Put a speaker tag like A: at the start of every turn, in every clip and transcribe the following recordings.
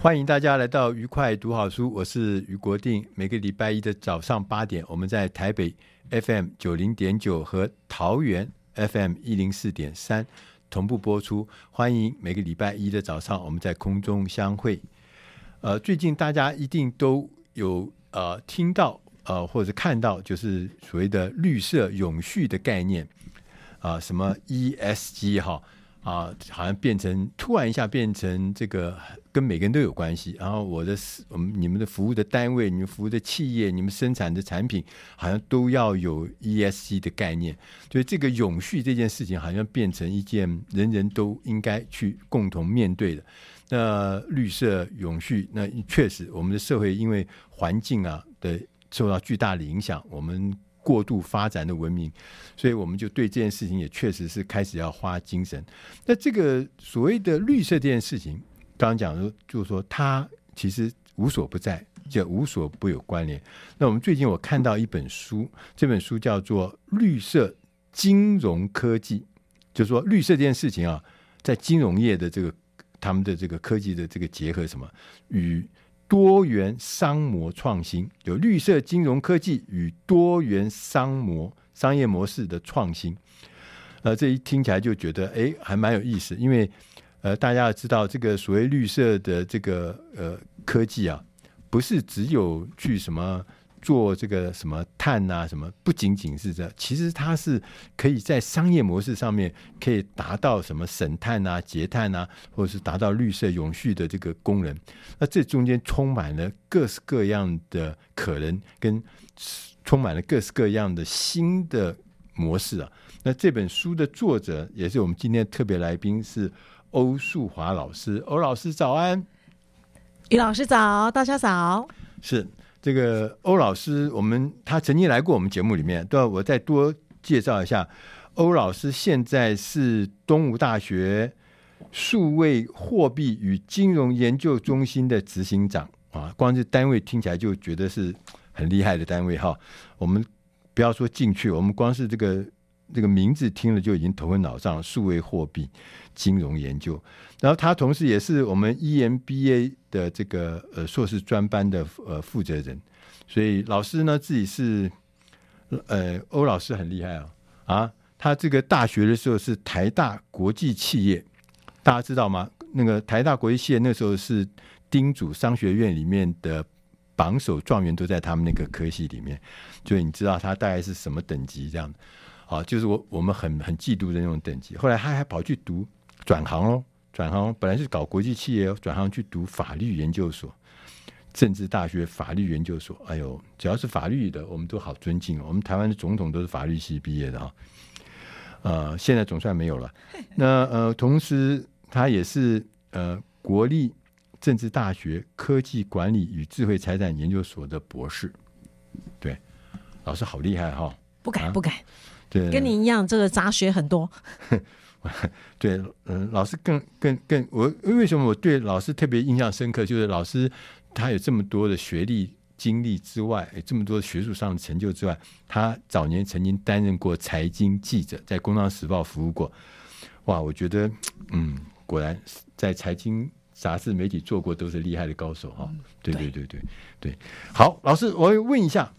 A: 欢迎大家来到愉快读好书，我是俞国定。每个礼拜一的早上八点，我们在台北 FM 九零点九和桃园 FM 一零四点三同步播出。欢迎每个礼拜一的早上，我们在空中相会。呃，最近大家一定都有呃听到呃或者看到，就是所谓的绿色永续的概念啊、呃，什么 ESG 哈。啊，好像变成突然一下变成这个跟每个人都有关系。然后我的我们你们的服务的单位、你们服务的企业、你们生产的产品，好像都要有 ESG 的概念。所以这个永续这件事情，好像变成一件人人都应该去共同面对的。那绿色永续，那确实我们的社会因为环境啊的受到巨大的影响，我们。过度发展的文明，所以我们就对这件事情也确实是开始要花精神。那这个所谓的绿色这件事情，刚刚讲说，就是说它其实无所不在，就无所不有关联。那我们最近我看到一本书，这本书叫做《绿色金融科技》，就是说绿色这件事情啊，在金融业的这个他们的这个科技的这个结合什么与。多元商模创新，有绿色金融科技与多元商模商业模式的创新，呃，这一听起来就觉得哎，还蛮有意思。因为呃，大家要知道这个所谓绿色的这个呃科技啊，不是只有去什么。做这个什么碳啊，什么不仅仅是这，其实它是可以在商业模式上面可以达到什么省碳啊、节碳啊，或者是达到绿色永续的这个功能。那这中间充满了各式各样的可能，跟充满了各式各样的新的模式啊。那这本书的作者也是我们今天特别来宾，是欧树华老师。欧老师早安，
B: 于老师早，大家早，
A: 是。这个欧老师，我们他曾经来过我们节目里面，对，我再多介绍一下。欧老师现在是东吴大学数位货币与金融研究中心的执行长啊，光是单位听起来就觉得是很厉害的单位哈。我们不要说进去，我们光是这个这个名字听了就已经头昏脑胀。数位货币金融研究，然后他同时也是我们 EMBA。的这个呃硕士专班的呃负责人，所以老师呢自己是呃欧老师很厉害啊啊，他这个大学的时候是台大国际企业，大家知道吗？那个台大国际企业那时候是丁祖商学院里面的榜首状元，都在他们那个科系里面，所以你知道他大概是什么等级这样啊？就是我我们很很嫉妒的那种等级。后来他还跑去读转行哦。转行本来是搞国际企业，转行去读法律研究所，政治大学法律研究所。哎呦，只要是法律的，我们都好尊敬。我们台湾的总统都是法律系毕业的哈。呃，现在总算没有了。那呃，同时他也是呃国立政治大学科技管理与智慧财产研究所的博士。对，老师好厉害哈！
B: 不敢不敢，
A: 啊、对，
B: 跟你一样，这个杂学很多。
A: 对，嗯，老师更更更，我为什么我对老师特别印象深刻？就是老师他有这么多的学历经历之外，这么多学术上的成就之外，他早年曾经担任过财经记者，在《工商时报》服务过。哇，我觉得，嗯，果然在财经杂志媒体做过都是厉害的高手哈。对对对对对，好，老师，我问一下，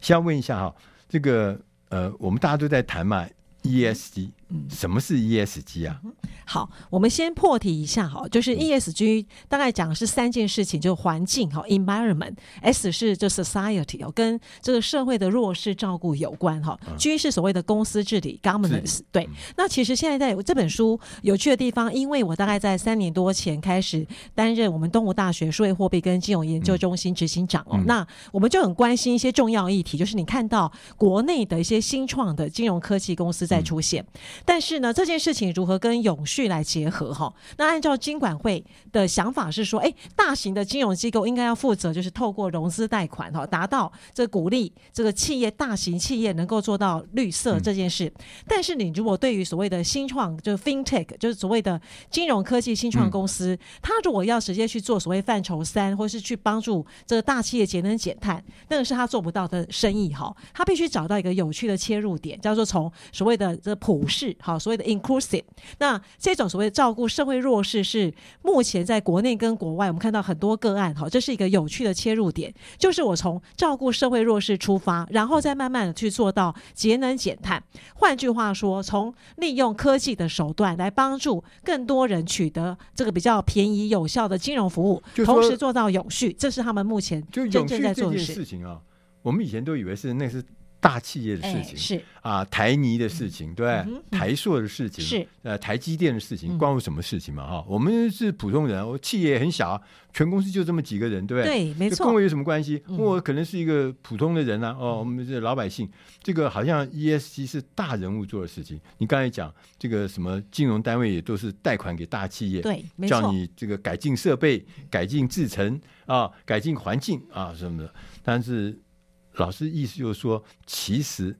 A: 先问一下哈，这个呃，我们大家都在谈嘛，ESG。
B: 嗯，
A: 什么是 ESG 啊？
B: 好，我们先破题一下哈，就是 ESG 大概讲的是三件事情，就环境哈，environment，S 是就 society 哦，跟这个社会的弱势照顾有关哈，G 是所谓的公司治理 governance。对，那其实现在在这本书有趣的地方，因为我大概在三年多前开始担任我们东吴大学数位货币跟金融研究中心执行长哦，那我们就很关心一些重要议题，就是你看到国内的一些新创的金融科技公司在出现。但是呢，这件事情如何跟永续来结合哈？那按照金管会的想法是说，哎，大型的金融机构应该要负责，就是透过融资贷款哈，达到这鼓励这个企业大型企业能够做到绿色这件事。嗯、但是你如果对于所谓的新创，就是 FinTech，就是所谓的金融科技新创公司，嗯、他如果要直接去做所谓范畴三，或是去帮助这个大企业节能减碳，那个是他做不到的生意哈。他必须找到一个有趣的切入点，叫做从所谓的这个普世。好，所谓的 inclusive，那这种所谓的照顾社会弱势是目前在国内跟国外，我们看到很多个案。好，这是一个有趣的切入点，就是我从照顾社会弱势出发，然后再慢慢的去做到节能减碳。换句话说，从利用科技的手段来帮助更多人取得这个比较便宜有效的金融服务，同时做到永续，这是他们目前真正在做的事情啊。
A: 我们以前都以为是那是。大企业的事情、欸、是啊，台泥的事情，对，嗯、台塑的事情是呃，台积电的事情，关我什么事情嘛？哈、嗯，我们是普通人，我企业也很小，全公司就这么几个人，对不对？
B: 对，没错。
A: 跟我有什么关系？我可能是一个普通的人啊。哦，我们是老百姓，这个好像 ESG 是大人物做的事情。你刚才讲这个什么金融单位也都是贷款给大企业，
B: 对，没错。
A: 叫你这个改进设备、改进制程啊，改进环境啊什么的，但是。老师意思就是说，其实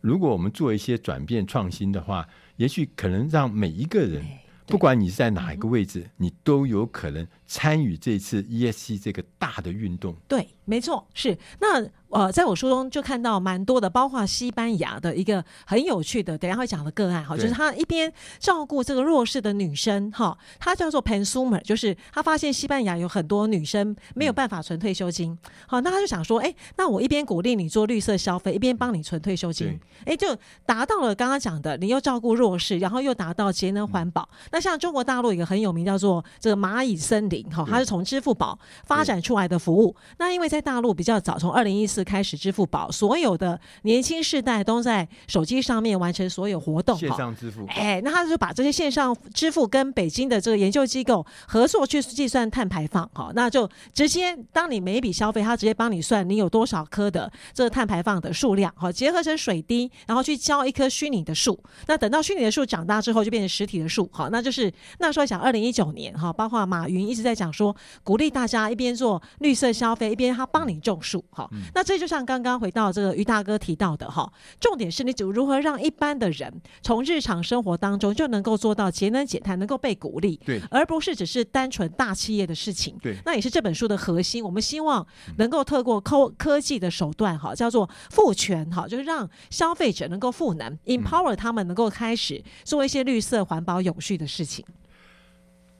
A: 如果我们做一些转变创新的话，也许可能让每一个人，不管你是在哪一个位置，你都有可能参与这次 ESG 这个大的运动。
B: 对，没错，是那。呃，在我书中就看到蛮多的，包括西班牙的一个很有趣的，等一下会讲的个案哈，就是他一边照顾这个弱势的女生哈，他叫做 Pensumer，就是他发现西班牙有很多女生没有办法存退休金，好，那他就想说，哎，那我一边鼓励你做绿色消费，一边帮你存退休金，哎，就达到了刚刚讲的，你又照顾弱势，然后又达到节能环保。那像中国大陆一个很有名叫做这个蚂蚁森林哈，它是从支付宝发展出来的服务。那因为在大陆比较早，从二零一四。开始支付宝，所有的年轻世代都在手机上面完成所有活动，
A: 线上支付。
B: 哎，那他就把这些线上支付跟北京的这个研究机构合作去计算碳排放，好，那就直接当你每一笔消费，他直接帮你算你有多少颗的这个碳排放的数量，好，结合成水滴，然后去浇一棵虚拟的树。那等到虚拟的树长大之后，就变成实体的树，好，那就是那时候讲二零一九年哈，包括马云一直在讲说，鼓励大家一边做绿色消费，一边他帮你种树，好，嗯、那。这就像刚刚回到这个于大哥提到的哈，重点是你如何让一般的人从日常生活当中就能够做到节能减碳，能够被鼓励，
A: 对，
B: 而不是只是单纯大企业的事情，
A: 对，
B: 那也是这本书的核心。我们希望能够透过科科技的手段哈，叫做赋权哈，就是让消费者能够赋能，empower 他们能够开始做一些绿色环保永续的事情。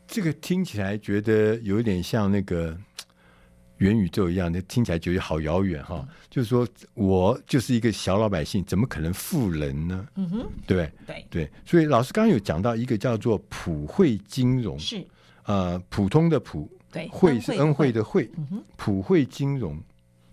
A: 这个听起来觉得有点像那个。元宇宙一样那，听起来觉得好遥远哈。嗯、就是说我就是一个小老百姓，怎么可能富人呢？嗯哼，对对对。所以老师刚刚有讲到一个叫做普惠金融，是呃普通的普，对，惠是恩惠的惠，嗯哼，普惠金融，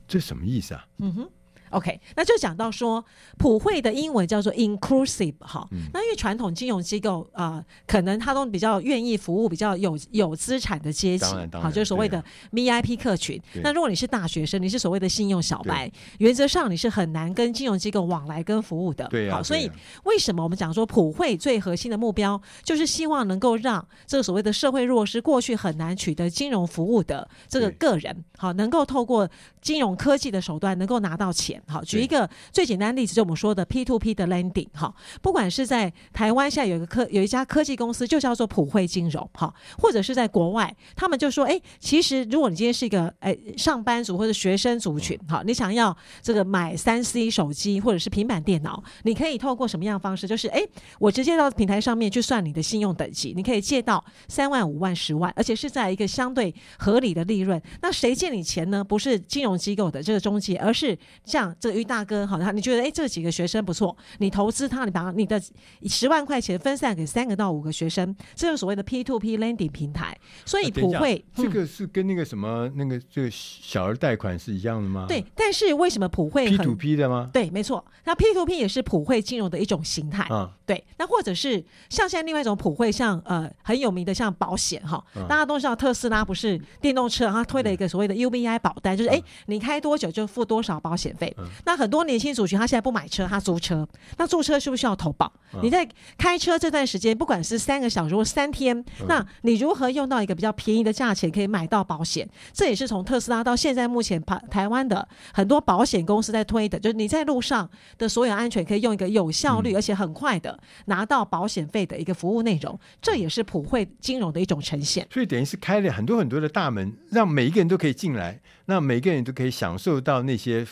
A: 这什么意思啊？嗯哼。
B: OK，那就讲到说普惠的英文叫做 inclusive 哈、嗯，那因为传统金融机构啊、呃，可能他都比较愿意服务比较有有资产的阶级，好，就是所谓的 VIP 客群。那如果你是大学生，你是所谓的信用小白，原则上你是很难跟金融机构往来跟服务的。
A: 对、啊、
B: 好，所以为什么我们讲说普惠最核心的目标，就是希望能够让这个所谓的社会弱势，过去很难取得金融服务的这个个人，好，能够透过金融科技的手段，能够拿到钱。好，举一个最简单的例子，就我们说的 P to P 的 lending 哈，不管是在台湾，现在有一个科有一家科技公司就叫做普惠金融哈，或者是在国外，他们就说，哎，其实如果你今天是一个哎上班族或者学生族群，好，你想要这个买三 C 手机或者是平板电脑，你可以透过什么样的方式？就是哎，我直接到平台上面去算你的信用等级，你可以借到三万、五万、十万，而且是在一个相对合理的利润。那谁借你钱呢？不是金融机构的这个中介，而是这样。像这个于大哥，好，你觉得哎，这几个学生不错，你投资他，你把你的十万块钱分散给三个到五个学生，这是所谓的 P to P lending 平台。所以普惠，
A: 这个是跟那个什么那个这个小额贷款是一样的吗？
B: 对，但是为什么普惠
A: P to P 的吗？
B: 对，没错，那 P to P 也是普惠金融的一种形态。嗯，对，那或者是像现在另外一种普惠，像呃很有名的像保险哈，大家都知道特斯拉不是电动车，它推了一个所谓的 UBI 保单，就是哎你开多久就付多少保险费。那很多年轻族群他现在不买车，他租车，那租车需不需要投保？你在开车这段时间，不管是三个小时或三天，那你如何用到一个比较便宜的价钱可以买到保险？这也是从特斯拉到现在目前台台湾的很多保险公司在推的，就是你在路上的所有安全可以用一个有效率而且很快的拿到保险费的一个服务内容，这也是普惠金融的一种呈现。
A: 所以等于是开了很多很多的大门，让每一个人都可以进来，那每个人都可以享受到那些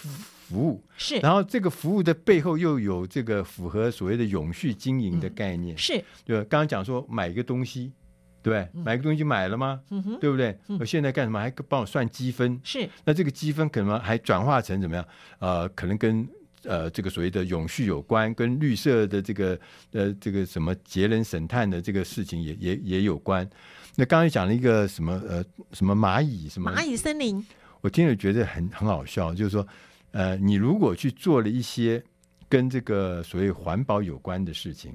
A: 服务。
B: 是，
A: 然后这个服务的背后又有这个符合所谓的永续经营的概念。
B: 嗯、是，
A: 对，刚刚讲说买一个东西。对，买个东西买了吗？嗯哼，对不对？我现在干什么？还帮我算积分？
B: 是。
A: 那这个积分可能还转化成怎么样？呃，可能跟呃这个所谓的永续有关，跟绿色的这个呃这个什么节能省碳的这个事情也也也有关。那刚才讲了一个什么呃什么蚂蚁什么
B: 蚂蚁森林，
A: 我听了觉得很很好笑，就是说呃你如果去做了一些跟这个所谓环保有关的事情，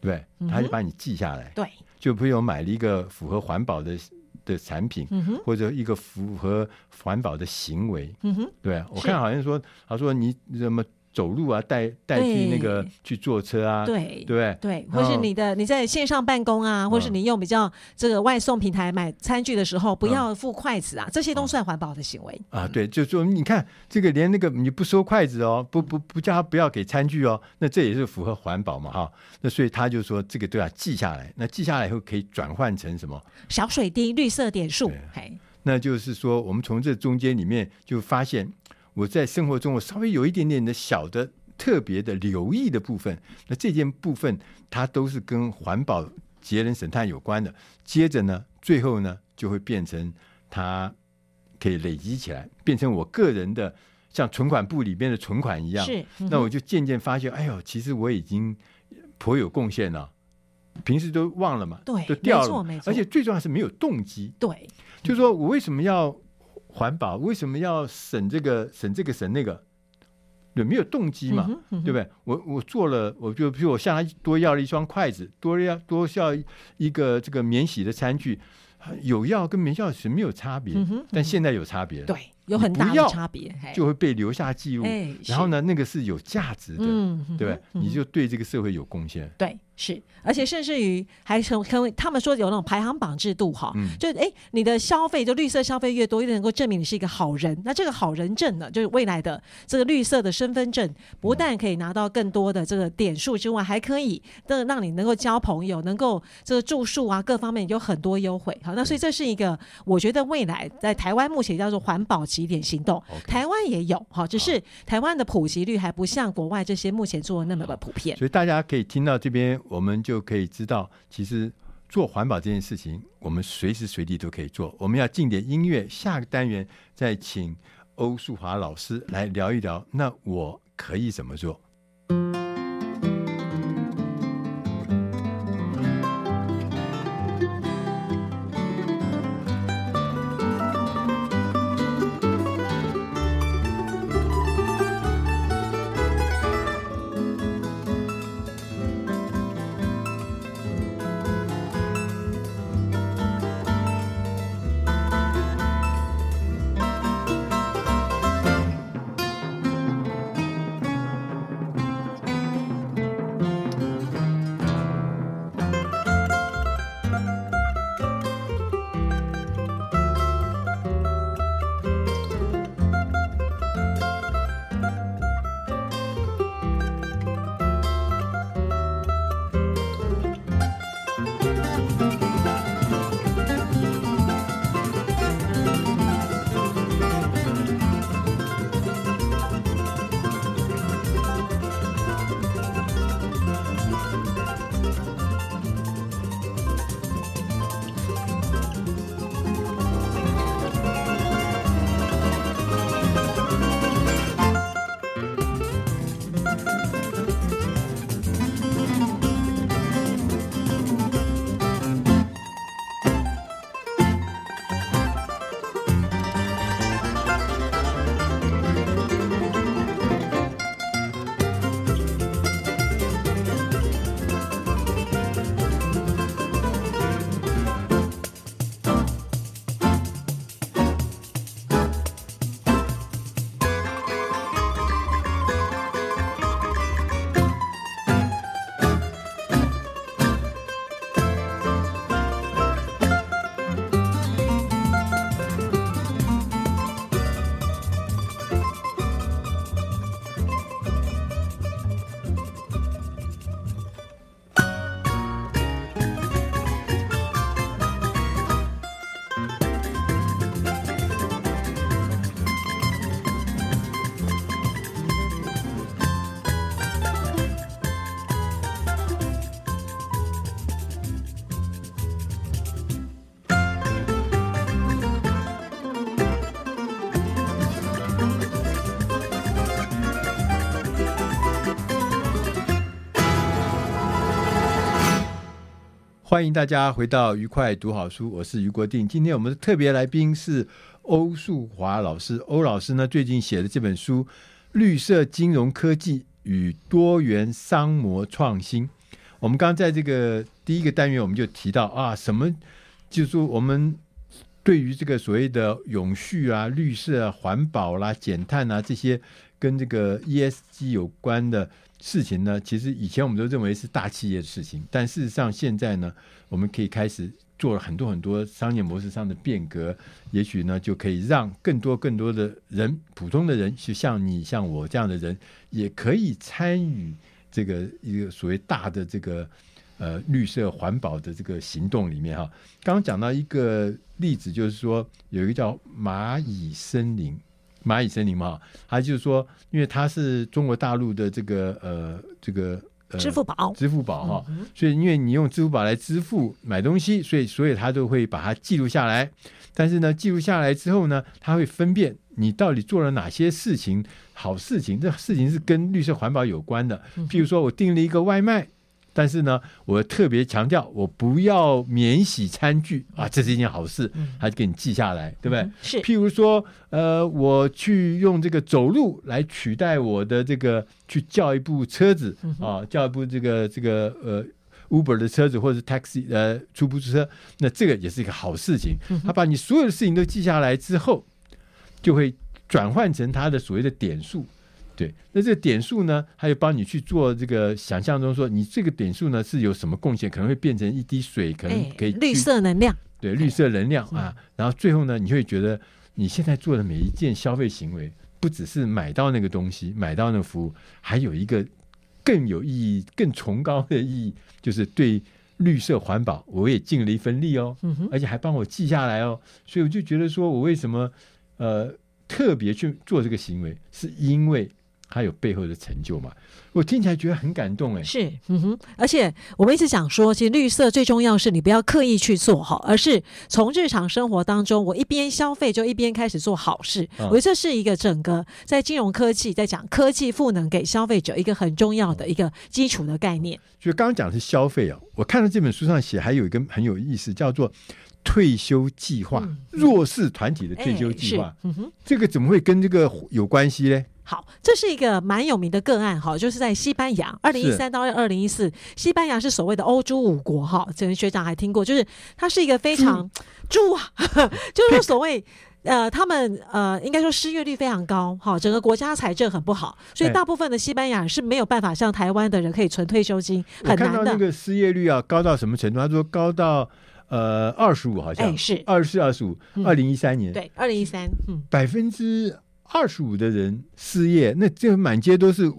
A: 对，他就把你记下来。
B: 对。
A: 就比如买了一个符合环保的的产品，嗯、或者一个符合环保的行为，嗯、哼对，我看好像说，他说你怎么？走路啊，代代替那个去坐车啊，
B: 对
A: 对
B: 对，或是你的你在线上办公啊，或是你用比较这个外送平台买餐具的时候，不要付筷子啊，这些都算环保的行为
A: 啊。对，就说你看这个连那个你不收筷子哦，不不不叫他不要给餐具哦，那这也是符合环保嘛哈。那所以他就说这个都要记下来，那记下来以后可以转换成什么？
B: 小水滴、绿色点数。嘿，
A: 那就是说我们从这中间里面就发现。我在生活中，我稍微有一点点的小的特别的留意的部分，那这件部分它都是跟环保、节能省碳有关的。接着呢，最后呢，就会变成它可以累积起来，变成我个人的像存款簿里边的存款一样。是，嗯、那我就渐渐发现，哎呦，其实我已经颇有贡献了。平时都忘了嘛，
B: 对，
A: 都掉了。而且最重要是没有动机。
B: 对，
A: 就是说我为什么要？环保为什么要省这个省这个省那个？有没有动机嘛？嗯嗯对不对？我我做了，我就比如我向他多要了一双筷子，多要多要一个这个免洗的餐具，有要跟没要是没有差别，但现在有差别。
B: 对，有很大的差别，
A: 就会被留下记录。
B: 哎、
A: 然后呢，那个是有价值的，对吧？你就对这个社会有贡献。
B: 对。是，而且甚至于还成成为他们说有那种排行榜制度哈，嗯、就哎，你的消费就绿色消费越多，越能够证明你是一个好人。那这个好人证呢，就是未来的这个绿色的身份证，不但可以拿到更多的这个点数之外，还可以的让你能够交朋友，能够这个住宿啊各方面有很多优惠。好，那所以这是一个我觉得未来在台湾目前叫做环保起点行动台湾也有哈，只是台湾的普及率还不像国外这些目前做的那么的普遍。
A: 所以大家可以听到这边。我们就可以知道，其实做环保这件事情，我们随时随地都可以做。我们要进点音乐，下个单元再请欧树华老师来聊一聊。那我可以怎么做？欢迎大家回到愉快读好书，我是于国定。今天我们的特别来宾是欧树华老师。欧老师呢，最近写的这本书《绿色金融科技与多元商模创新》。我们刚刚在这个第一个单元，我们就提到啊，什么就是说我们对于这个所谓的永续啊、绿色、啊、环保啦、减碳啊这些跟这个 ESG 有关的。事情呢，其实以前我们都认为是大企业的事情，但事实上现在呢，我们可以开始做了很多很多商业模式上的变革，也许呢就可以让更多更多的人，普通的人，就像你像我这样的人，也可以参与这个一个所谓大的这个呃绿色环保的这个行动里面哈。刚刚讲到一个例子，就是说有一个叫蚂蚁森林。蚂蚁森林嘛，还就是说，因为它是中国大陆的这个呃这个呃
B: 支付宝，
A: 支付宝哈，所以因为你用支付宝来支付买东西，所以所以它都会把它记录下来。但是呢，记录下来之后呢，它会分辨你到底做了哪些事情，好事情，这事情是跟绿色环保有关的。譬如说我订了一个外卖。但是呢，我特别强调，我不要免洗餐具啊，这是一件好事，还是给你记下来，对不对？
B: 是。
A: 譬如说，呃，我去用这个走路来取代我的这个去叫一部车子啊，叫一部这个这个呃 Uber 的车子或者是 taxi 呃出租车，那这个也是一个好事情。他把你所有的事情都记下来之后，就会转换成他的所谓的点数。对，那这个点数呢，还有帮你去做这个想象中说，你这个点数呢是有什么贡献？可能会变成一滴水，可能可以
B: 绿色能量。
A: 对，绿色能量啊。然后最后呢，你会觉得你现在做的每一件消费行为，不只是买到那个东西，买到那个服务，还有一个更有意义、更崇高的意义，就是对绿色环保，我也尽了一份力哦。而且还帮我记下来哦。所以我就觉得说，我为什么呃特别去做这个行为，是因为。还有背后的成就嘛？我听起来觉得很感动哎。
B: 是，嗯哼，而且我们一直讲说，其实绿色最重要是你不要刻意去做哈，而是从日常生活当中，我一边消费就一边开始做好事。我觉得这是一个整个在金融科技在讲科技赋能给消费者一个很重要的一个基础的概念。
A: 就刚刚讲的是消费啊，我看到这本书上写还有一个很有意思，叫做退休计划，嗯、弱势团体的退休计划。哎、嗯哼，这个怎么会跟这个有关系呢？
B: 好，这是一个蛮有名的个案哈，就是在西班牙，二零一三到二零一四，西班牙是所谓的欧洲五国哈，这位学长还听过，就是它是一个非常猪啊，就是所谓呃，他们呃，应该说失业率非常高哈，整个国家财政很不好，所以大部分的西班牙是没有办法像台湾的人可以存退休金，很难的。
A: 看到那个失业率啊，高到什么程度？他说高到呃二十五，好像。
B: 哎是。
A: 二十四、二十五，二零一三年。
B: 对，二零一三嗯。
A: 百分之。二十五的人失业，那这满街都是。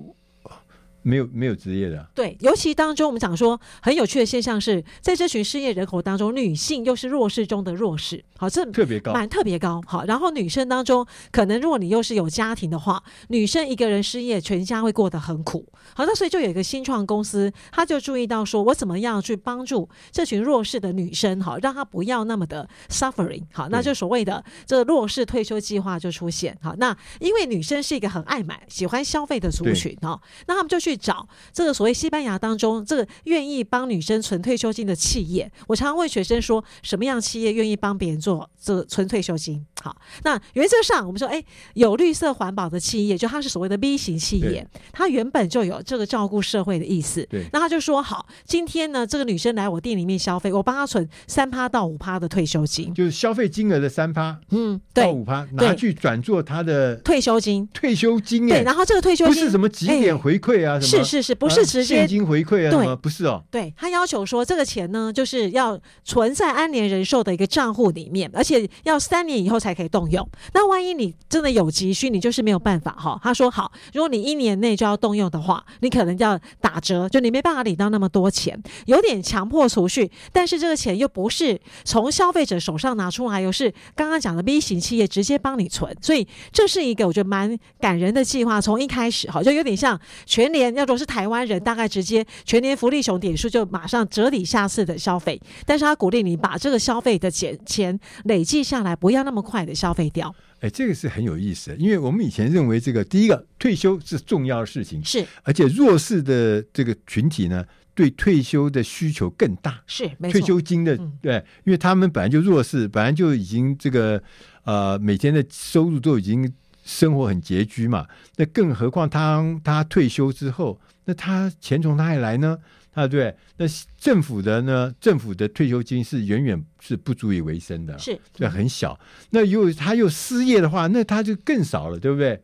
A: 没有没有职业的，
B: 对，尤其当中我们讲说很有趣的现象是在这群失业人口当中，女性又是弱势中的弱势，好，这
A: 特别高，
B: 蛮特别高，好，然后女生当中，可能如果你又是有家庭的话，女生一个人失业，全家会过得很苦，好，那所以就有一个新创公司，他就注意到说，我怎么样去帮助这群弱势的女生，好，让她不要那么的 suffering，好，那就所谓的这个弱势退休计划就出现，好，那因为女生是一个很爱买、喜欢消费的族群，哦，那他们就去。找这个所谓西班牙当中这个愿意帮女生存退休金的企业，我常常问学生说，什么样企业愿意帮别人做这个存退休金？好，那原则上我们说，哎，有绿色环保的企业，就它是所谓的 B 型企业，它原本就有这个照顾社会的意思。对，那他就说，好，今天呢，这个女生来我店里面消费，我帮她存三趴到五趴的退休金，
A: 就是消费金额的三趴，嗯，到五趴拿去转做她的
B: 退休金，
A: 退休金，
B: 对，然后这个退休金
A: 不是什么几点回馈啊，
B: 是是是，不是直接
A: 现金回馈啊，对，不是哦，
B: 对，他要求说这个钱呢，就是要存在安联人寿的一个账户里面，而且要三年以后才可以动用。那万一你真的有急需，你就是没有办法哈。他说好，如果你一年内就要动用的话，你可能要打折，就你没办法领到那么多钱，有点强迫储蓄。但是这个钱又不是从消费者手上拿出来，又是刚刚讲的 B 型企业直接帮你存，所以这是一个我觉得蛮感人的计划。从一开始哈，就有点像全年，要说是台湾人，大概直接全年福利熊点数就马上折抵下次的消费。但是他鼓励你把这个消费的钱钱累计下来，不要那么快的消费掉。
A: 哎，这个是很有意思的，因为我们以前认为这个第一个退休是重要的事情，
B: 是，
A: 而且弱势的这个群体呢，对退休的需求更大，
B: 是，没错，
A: 退休金的、嗯、对，因为他们本来就弱势，本来就已经这个呃每天的收入都已经生活很拮据嘛，那更何况他他退休之后，那他钱从哪里来呢？啊，对，那政府的呢？政府的退休金是远远是不足以为生的，
B: 是，
A: 这，很小。那又他又失业的话，那他就更少了，对不对？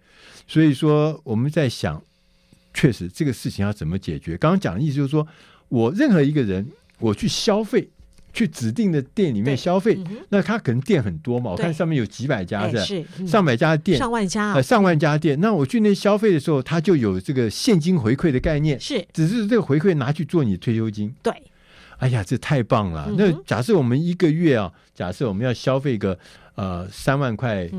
A: 所以说我们在想，确实这个事情要怎么解决？刚刚讲的意思就是说，我任何一个人，我去消费。去指定的店里面消费，嗯、那他可能店很多嘛？我看上面有几百家是，上百家店，
B: 上万家
A: 上万家店。那我去那消费的时候，他就有这个现金回馈的概念，
B: 是，
A: 只是这个回馈拿去做你退休金。
B: 对，
A: 哎呀，这太棒了！
B: 嗯、
A: 那假设我们一个月啊，假设我们要消费个呃三万块，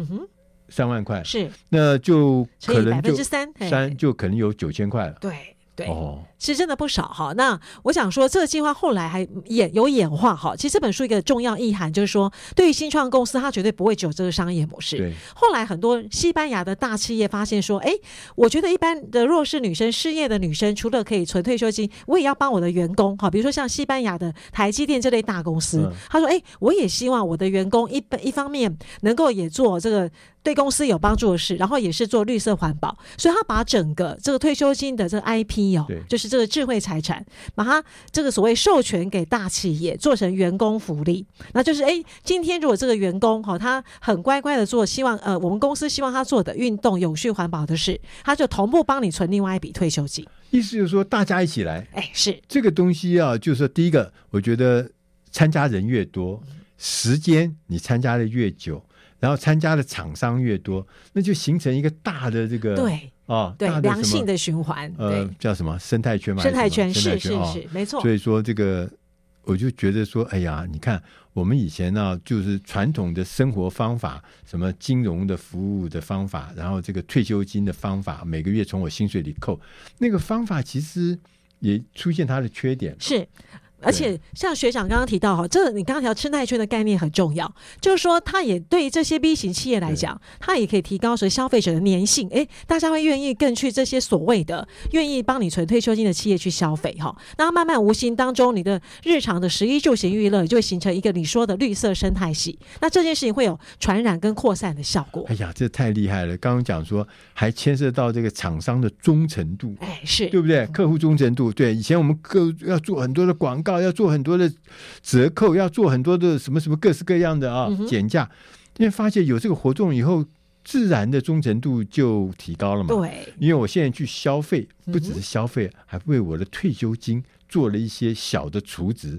A: 三万块
B: 是，
A: 那就可能就
B: 百分之三，
A: 三就可能有九千块了。
B: 对对。
A: 哦。
B: 是真的不少哈。那我想说，这个计划后来还演有演化哈。其实这本书一个重要意涵就是说，对于新创公司，它绝对不会只有这个商业模式。
A: 对。
B: 后来很多西班牙的大企业发现说，哎，我觉得一般的弱势女生、失业的女生，除了可以存退休金，我也要帮我的员工哈。比如说像西班牙的台积电这类大公司，嗯、他说，哎，我也希望我的员工一一方面能够也做这个对公司有帮助的事，然后也是做绿色环保，所以他把整个这个退休金的这个 IP 哦，就是。这个智慧财产，把它这个所谓授权给大企业，做成员工福利，那就是哎，今天如果这个员工哈，他很乖乖的做，希望呃，我们公司希望他做的运动、永续环保的事，他就同步帮你存另外一笔退休金。
A: 意思就是说，大家一起来，
B: 哎，是
A: 这个东西啊，就是说，第一个，我觉得参加人越多，时间你参加的越久，然后参加的厂商越多，那就形成一个大的这个
B: 对。
A: 哦，
B: 对，良性的循环，
A: 呃，叫什么生态圈嘛？
B: 生态圈，是是是，哦、没错。
A: 所以说这个，我就觉得说，哎呀，你看我们以前呢、啊，就是传统的生活方法，什么金融的服务的方法，然后这个退休金的方法，每个月从我薪水里扣，那个方法其实也出现它的缺点，
B: 是。而且像学长刚刚提到哈，这你刚刚提到生态圈的概念很重要，就是说它也对于这些 B 型企业来讲，它也可以提高所消费者的粘性，哎，大家会愿意更去这些所谓的愿意帮你存退休金的企业去消费哈，那慢慢无形当中，你的日常的食衣住行娱乐就会形成一个你说的绿色生态系，那这件事情会有传染跟扩散的效果。
A: 哎呀，这太厉害了！刚刚讲说还牵涉到这个厂商的忠诚度，
B: 哎，是
A: 对不对？客户忠诚度，对，以前我们客要做很多的广告。要做很多的折扣，要做很多的什么什么各式各样的啊减价，因为发现有这个活动以后，自然的忠诚度就提高了嘛。
B: 对，
A: 因为我现在去消费，不只是消费，还为我的退休金做了一些小的储值，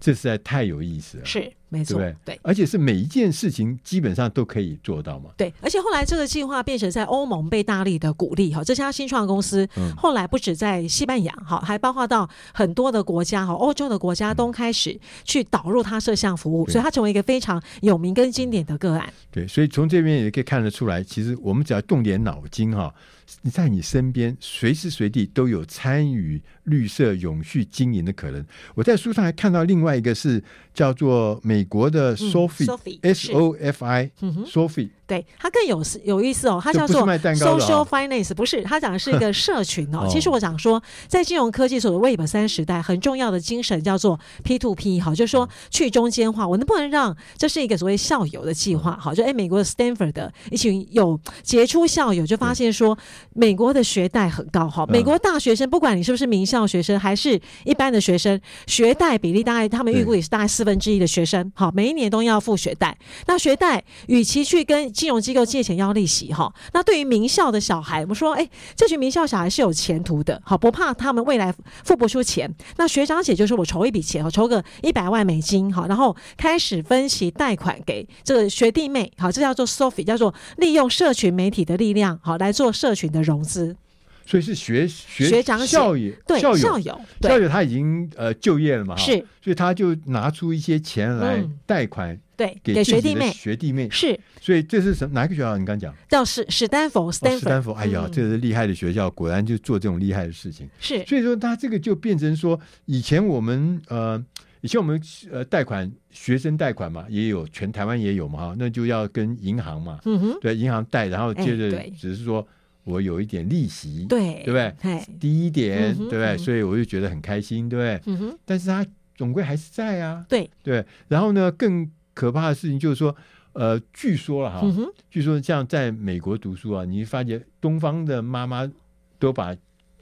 A: 这实在太有意思了。
B: 是。没错，对，对，
A: 而且是每一件事情基本上都可以做到嘛。
B: 对，而且后来这个计划变成在欧盟被大力的鼓励哈，这家新创公司后来不止在西班牙哈，还包括到很多的国家哈，欧洲的国家都开始去导入它这项服务，所以它成为一个非常有名跟经典的个案。
A: 对，所以从这边也可以看得出来，其实我们只要动点脑筋哈，你在你身边随时随地都有参与绿色永续经营的可能。我在书上还看到另外一个是叫做美。美国的 Sophie，S O F I，Sophie。
B: 对，它更有有意思哦，它叫做 social finance，不是，它讲的是一个社群哦。其实我想说，在金融科技所谓 Web 三时代，很重要的精神叫做 P to P，好，就是说去中间化。我能不能让这是一个所谓校友的计划？好，就哎，美国的 Stanford 的一群有杰出校友就发现说，美国的学贷很高哈，美国大学生不管你是不是名校学生，还是一般的学生，学贷比例大概他们预估也是大概四分之一的学生，好，每一年都要付学贷。那学贷与其去跟金融机构借钱要利息哈，那对于名校的小孩，我们说，哎，这群名校小孩是有前途的，好，不怕他们未来付不出钱。那学长姐就是我筹一笔钱，筹个一百万美金，好，然后开始分期贷款给这个学弟妹，好，这叫做 Sophie，叫做利用社群媒体的力量，好，来做社群的融资。
A: 所以是学学
B: 学长
A: 校友
B: 对
A: 校友
B: 校友
A: 校友他已经呃就业了嘛，
B: 是，
A: 所以他就拿出一些钱来贷款，
B: 对，给学弟妹
A: 学弟妹
B: 是，
A: 所以这是什么哪个学校？你刚讲
B: 叫史史丹佛，史
A: 丹佛，哎呀，这是厉害的学校，果然就做这种厉害的事情。
B: 是，
A: 所以说他这个就变成说，以前我们呃。以前我们呃贷款学生贷款嘛，也有全台湾也有嘛哈，那就要跟银行嘛，
B: 嗯哼，
A: 对，银行贷，然后接着只是说我有一点利息，
B: 对，
A: 对不对？
B: 哎，
A: 低一点，
B: 嗯
A: 对不
B: 对？
A: 所以我就觉得很开心，对不对？
B: 嗯哼，
A: 但是他总归还是在啊，
B: 对，
A: 对。然后呢，更可怕的事情就是说，呃，据说了哈，
B: 嗯，
A: 据说像在美国读书啊，你发觉东方的妈妈都把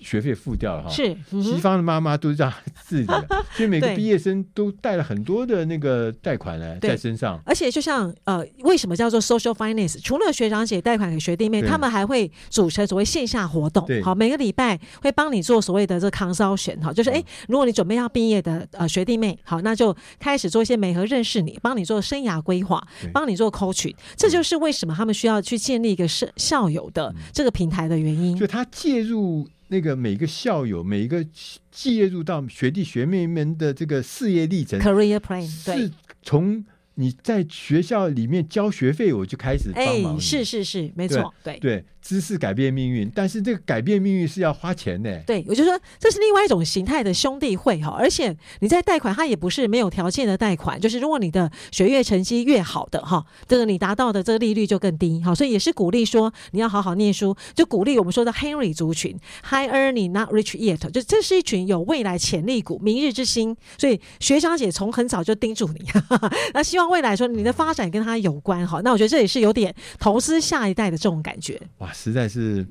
A: 学费付掉了哈，
B: 是，嗯，
A: 西方的妈妈都是这样自己的，所以每个
B: 对
A: 毕业生都带了很多的那个贷款呢在身上。
B: 而且就像呃，为什么叫做 social finance？除了学长姐贷款给学弟妹，他们还会组成所谓线下活
A: 动。
B: 好，每个礼拜会帮你做所谓的这个 consultation。好，就是哎、
A: 嗯
B: 如果你准备要毕业的呃学弟妹，好，那就开始做一些媒合认识你，帮你做生涯规划
A: 对，
B: 帮你做 coaching。这就是为什么他们需要去建立一个是校友的这个平台的原因
A: 就。他介入那个每个校友，每一个介入到学弟学妹们的这个事业历程
B: ，career plan 对
A: 是。从你在学校里面交学费，我就开始帮忙
B: 哎，是是是，没错，对
A: 对，知识改变命运，但是这个改变命运是要花钱的。
B: 对，我就说这是另外一种形态的兄弟会哈，而且你在贷款，它也不是没有条件的贷款，就是如果你的学业成绩越好的哈，这个你达到的这个利率就更低哈，所以也是鼓励说你要好好念书，就鼓励我们说的 Henry 族群，High earning not rich yet，就这是一群有未来潜力股、明日之星，所以学长姐从很早就叮嘱你，哈 哈那希望未来说你的发展跟他有关哈，那我觉得这也是有点投资下一代的这种感觉，
A: 哇，实在是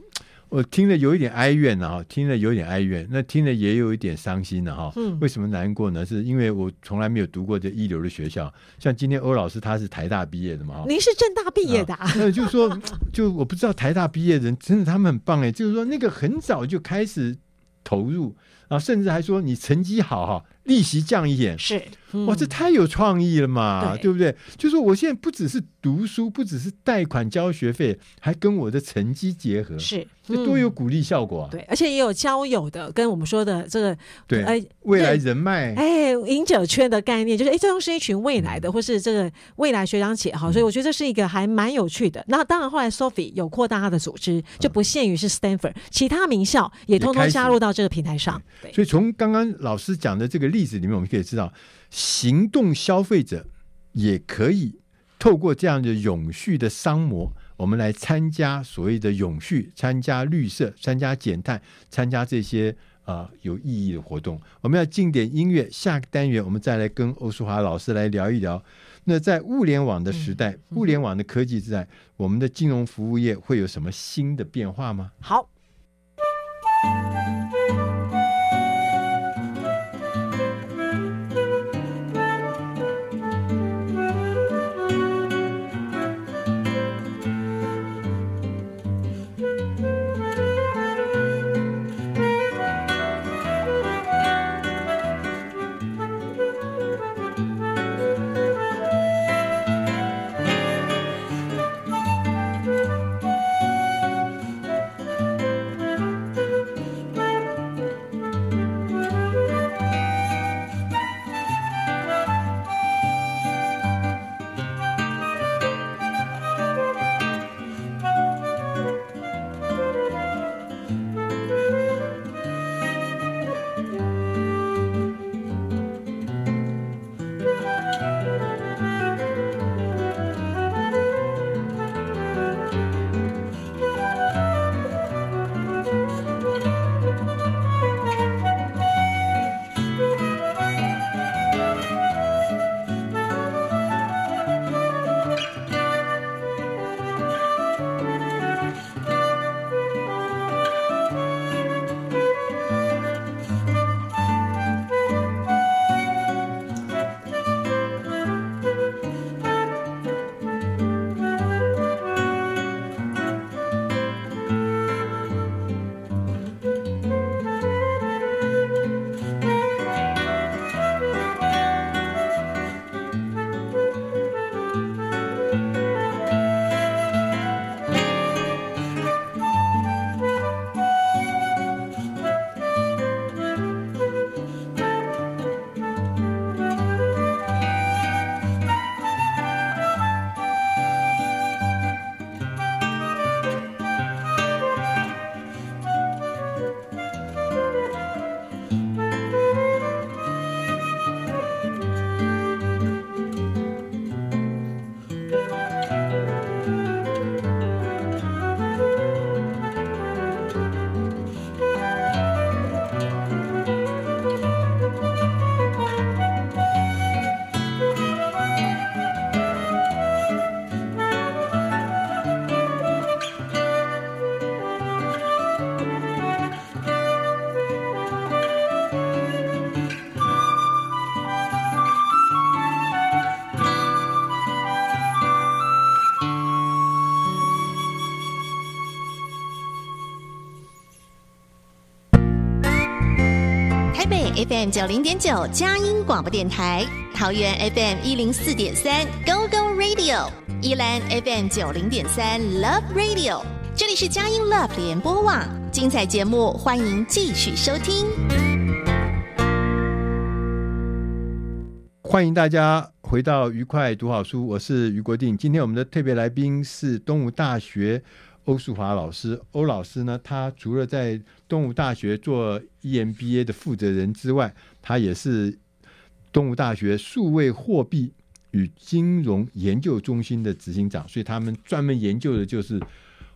A: 我听了有一点哀怨了哈，听了有一点哀怨，那听了也有一点伤心了哈。
B: 嗯
A: 为什么难过呢？是因为我从来没有读过这一流的学校，像今天欧老师他是台大毕业的嘛。
B: 您是正大毕业的、啊
A: 啊那就是说，就我不知道台大毕业的人真的他们很棒哎，就是说那个很早就开始投入，然后甚至还说你成绩好哈，利息降一点，
B: 是，嗯
A: 哇，这太有创意了嘛，
B: 对。
A: 对不对？就是我现在不只是读书，不只是贷款交学费，还跟我的成绩结合，
B: 是，
A: 这多有
B: 嗯
A: 鼓励效果啊！
B: 对，而且也有交友的，跟我们说的这个
A: 对
B: 哎
A: 未来人脉，
B: 哎赢者圈的概念，就是哎，这都是一群未来的，
A: 嗯。
B: 或是这个未来学长姐哈，所以我觉得这是一个还蛮有趣的。那当然，后来 Sophie 有扩大他的组织，就不限于是 Stanford，其他名校也通通加入到这个平台上。对，
A: 所以从刚刚老师讲的这个例子里面，我们可以知道，行动消费者也可以透过这样的永续的商模，我们来参加所谓的永续，参加绿色，参加减碳，参加这些啊、呃、有意义的活动。我们要进点音乐，下个单元我们再来跟欧淑华老师来聊一聊。那在物联网的时代，物联网的科技时代，我们的金融服务业会有什么新的变化吗？
B: 好。
C: FM 九零点九佳音广播电台，桃园 FM 一零四点三 Go Go Radio，宜兰 FM 九零点三 Love Radio。这里是佳音 Love 联播网，精彩节目欢迎继续收听。
A: 欢迎大家回到愉快读好书，我是于国定。今天我们的特别来宾是东吴大学。欧树华老师，欧老师呢？他除了在东吴大学做 EMBA 的负责人之外，他也是东吴大学数位货币与金融研究中心的执行长，所以他们专门研究的就是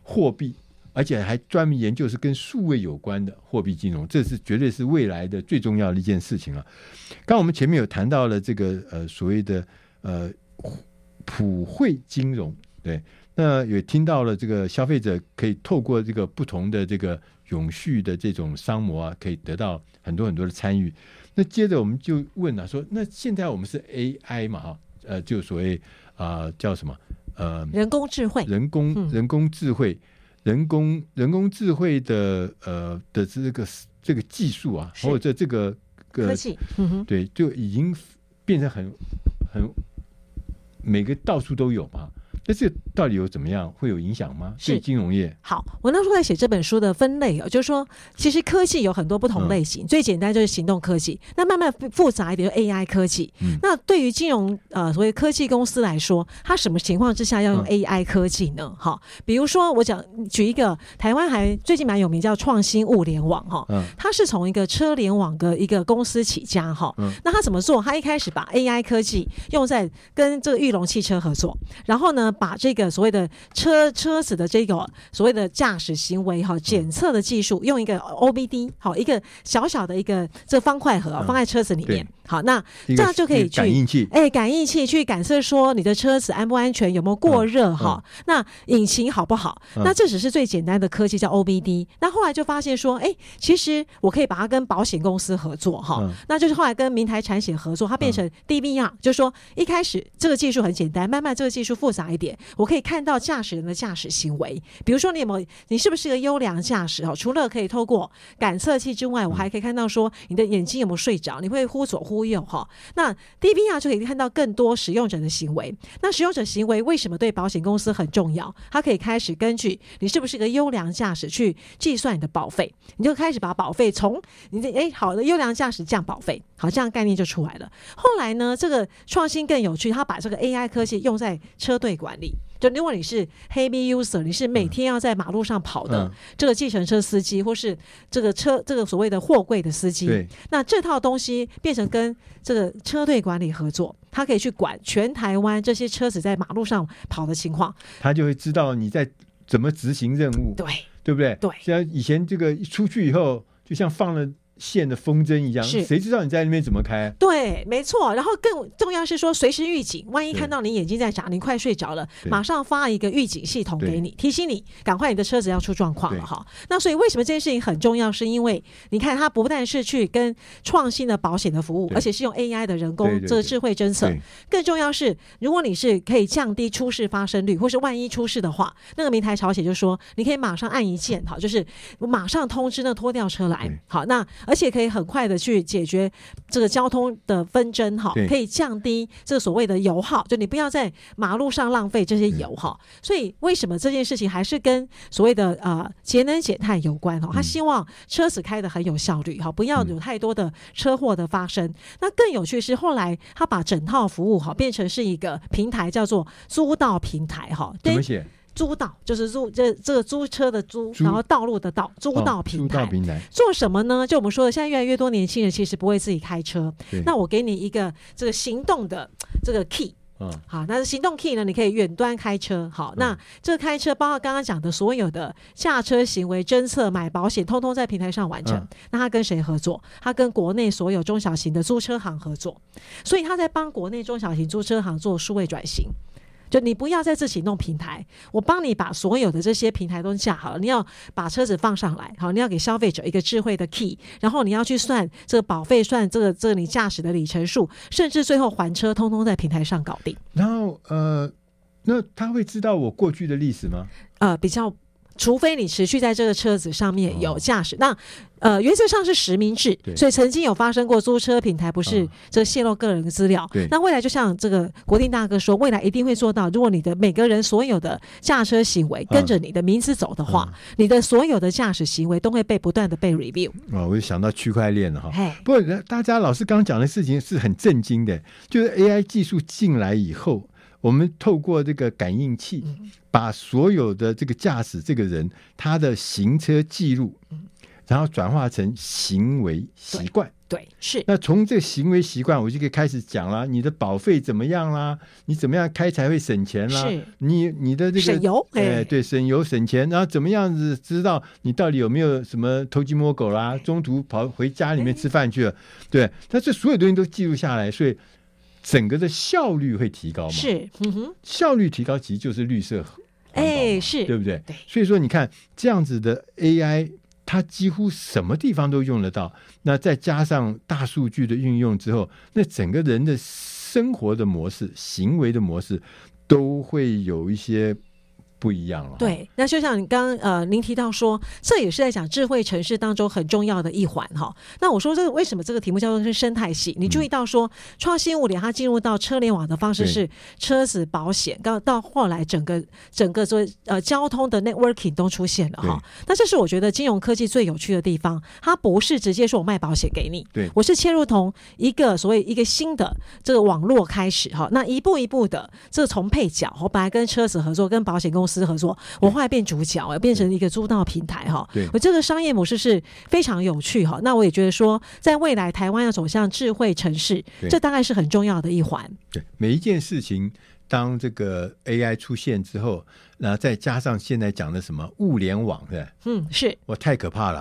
A: 货币，而且还专门研究是跟数位有关的货币金融，这是绝对是未来的最重要的一件事情了。刚我们前面有谈到了这个呃所谓的呃普惠金融，对。那也听到了，这个消费者可以透过这个不同的这个永续的这种商模啊，可以得到很多很多的参与。那接着我们就问了、啊，说那现在我们是 AI 嘛，哈，呃，就所谓啊、呃、叫什么呃
B: 人工智慧，
A: 人工人工智慧，嗯、人工人工智慧的呃的这个这个技术啊，或者这个个
B: 科技，嗯，
A: 对，就已经变成很很每个到处都有嘛。那这到底有怎么样会有影响吗？对金融业。
B: 好，我那时候在写这本书的分类哦，就是说，其实科技有很多不同类型，嗯、最简单就是行动科技，那慢慢复杂一点就 AI 科技。嗯、那对于金融呃所谓科技公司来说，它什么情况之下要用 AI 科技呢？哈、嗯，比如说我讲举一个台湾还最近蛮有名叫创新物联网哈，嗯，它是从一个车联网的一个公司起家哈，嗯，那它怎么做？它一开始把 AI 科技用在跟这个裕隆汽车合作，然后呢，把这个所谓的车车子的这个所谓的驾驶行为哈检测的技术，用一个 OBD 好一个小小的一个这方块盒放在车子里面。好，那这样就可以去
A: 感应器，
B: 哎，感应器去感测说你的车子安不安全，有没有过热哈？那引擎好不好？那这只是最简单的科技叫 OBD。那后来就发现说，哎，其实我可以把它跟保险公司合作哈。那就是后来跟明台产险合作，它变成 DBR，就是说一开始这个技术很简单，慢慢这个技术复杂一点，我可以看到驾驶人的驾驶行为，比如说你有没有，你是不是个优良驾驶哈？除了可以透过感测器之外，我还可以看到说你的眼睛有没有睡着，你会忽左忽。忽悠哈，那 DVR 就可以看到更多使用者的行为。那使用者行为为什么对保险公司很重要？它可以开始根据你是不是个优良驾驶去计算你的保费，你就开始把保费从你的诶好的优良驾驶降保费，好，这样概念就出来了。后来呢，这个创新更有趣，他把这个 AI 科技用在车队管理。就如果你是 heavy user，你是每天要在马路上跑的这个计程车司机，或是这个车这个所谓的货柜的司机，对那这套东西变成跟这个车队管理合作，他可以去管全台湾这些车子在马路上跑的情况，
A: 他就会知道你在怎么执行任务，
B: 对
A: 对不对？
B: 对，
A: 像以前这个一出去以后，就像放了。线的风筝一样，是谁知道你在那边怎么开？
B: 对，没错。然后更重要是说，随时预警，万一看到你眼睛在眨，你快睡着了，马上发一个预警系统给你，提醒你赶快你的车子要出状况了哈。那所以为什么这件事情很重要？是因为你看它不但是去跟创新的保险的服务，而且是用 AI 的人工这个智慧侦测，更重要是如果你是可以降低出事发生率，或是万一出事的话，那个明台朝鲜就说你可以马上按一键，好，就是马上通知那拖吊车来，好那。而且可以很快的去解决这个交通的纷争哈，可以降低这个所谓的油耗，就你不要在马路上浪费这些油哈。所以为什么这件事情还是跟所谓的呃节能减碳有关哈？他希望车子开的很有效率哈，不要有太多的车祸的发生。那更有趣是后来他把整套服务哈变成是一个平台，叫做租到平台哈。
A: 怎么写？
B: 租道就是租这这个租车的租，租然后道路的道，租道平台。哦、平台做什么呢？就我们说的，现在越来越多年轻人其实不会自己开车。那我给你一个这个行动的这个 key，嗯，好，那行动 key 呢？你可以远端开车。好，嗯、那这个开车包括刚刚讲的所有的下车行为侦测、买保险，通通在平台上完成。嗯、那他跟谁合作？他跟国内所有中小型的租车行合作，所以他在帮国内中小型租车行做数位转型。就你不要再自己弄平台，我帮你把所有的这些平台都架好了。你要把车子放上来，好，你要给消费者一个智慧的 key，然后你要去算这个保费，算这个这个你驾驶的里程数，甚至最后还车，通通在平台上搞定。
A: 然后呃，那他会知道我过去的历史吗？
B: 呃，比较。除非你持续在这个车子上面有驾驶，哦、那呃原则上是实名制，所以曾经有发生过租车平台不是这泄露个人资料。
A: 哦，
B: 那未来就像这个国定大哥说，未来一定会做到，如果你的每个人所有的驾车行为跟着你的名字走的话，嗯、你的所有的驾驶行为都会被不断的被 review。
A: 哦，我就想到区块链了哈。不过大家老师刚刚讲的事情是很震惊的，就是 AI 技术进来以后。我们透过这个感应器，把所有的这个驾驶这个人他的行车记录，然后转化成行为习
B: 惯。对，是。
A: 那从这个行为习惯，我就可以开始讲了。你的保费怎么样啦？你怎么样开才会省钱啦？
B: 是。
A: 你你的这个
B: 省油，
A: 哎，对，省油省钱。然后怎么样子知道你到底有没有什么偷鸡摸狗啦？中途跑回家里面吃饭去了？对，那这所有东西都记录下来，所以。整个的效率会提高吗？
B: 是，嗯哼，
A: 效率提高其实就是绿色，
B: 哎，是
A: 对不对？
B: 对，
A: 所以说你看这样子的 AI，它几乎什么地方都用得到。那再加上大数据的运用之后，那整个人的生活的模式、行为的模式都会有一些。不一样了。
B: 对，那就像你刚刚呃，您提到说，这也是在讲智慧城市当中很重要的一环哈。那我说这个为什么这个题目叫做是生态系？你注意到说，创新物联它进入到车联网的方式是车子保险，到到后来整个整个说呃交通的 networking 都出现了哈。那这是我觉得金融科技最有趣的地方，它不是直接说我卖保险给你，
A: 对，
B: 我是切入从一个所谓一个新的这个网络开始哈。那一步一步的这从配角，我本来跟车子合作，跟保险公司。合作，我后来变主角，我变成一个租到平台哈。对，我这个商业模式是非常有趣哈。那我也觉得说，在未来台湾要走向智慧城市，这大概是很重要的一环。
A: 对，每一件事情，当这个 AI 出现之后，然后再加上现在讲的什么物联网，对，
B: 嗯，是
A: 我太可怕了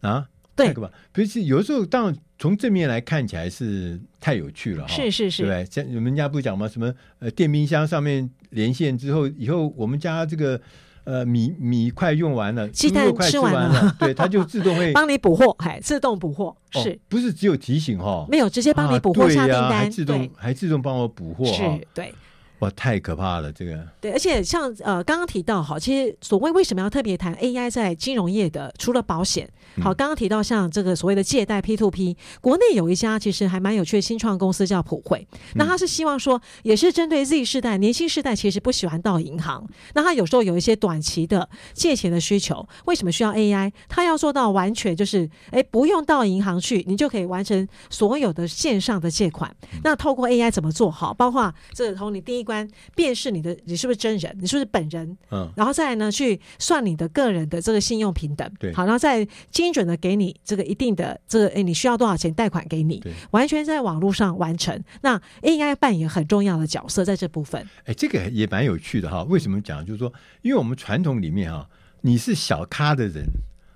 A: 啊！啊
B: 对，
A: 太可怕。不是有时候，当然从正面来看起来是太有趣了哈。
B: 是是是，
A: 对，像你们家不讲吗？什么呃，电冰箱上面。连线之后，以后我们家这个呃米米快用完了，
B: 鸡蛋
A: 快吃完了，完了对，它就自动会
B: 帮你补货，还自动补货，是、
A: 哦、不是只有提醒哈、哦？
B: 没有，直接帮你补货下订单，
A: 啊、还自动还自动帮我补货，
B: 是，对。
A: 哇，太可怕了！这个
B: 对，而且像呃刚刚提到哈，其实所谓为什么要特别谈 AI 在金融业的，除了保险，好，刚刚提到像这个所谓的借贷 P to P，国内有一家其实还蛮有趣的新创公司叫普惠，那他是希望说也是针对 Z 世代年轻世代，其实不喜欢到银行，那他有时候有一些短期的借钱的需求，为什么需要 AI？他要做到完全就是哎不用到银行去，你就可以完成所有的线上的借款。那透过 AI 怎么做好？包括这从你第一关。辨识你的你是不是真人，你是不是本人？嗯，然后再来呢，去算你的个人的这个信用平等，
A: 对，
B: 好，然后再精准的给你这个一定的这个，哎，你需要多少钱贷款给你？对，完全在网络上完成。那 AI 扮演很重要的角色在这部分。
A: 哎，这个也蛮有趣的哈。为什么讲？就是说，因为我们传统里面哈，你是小咖的人，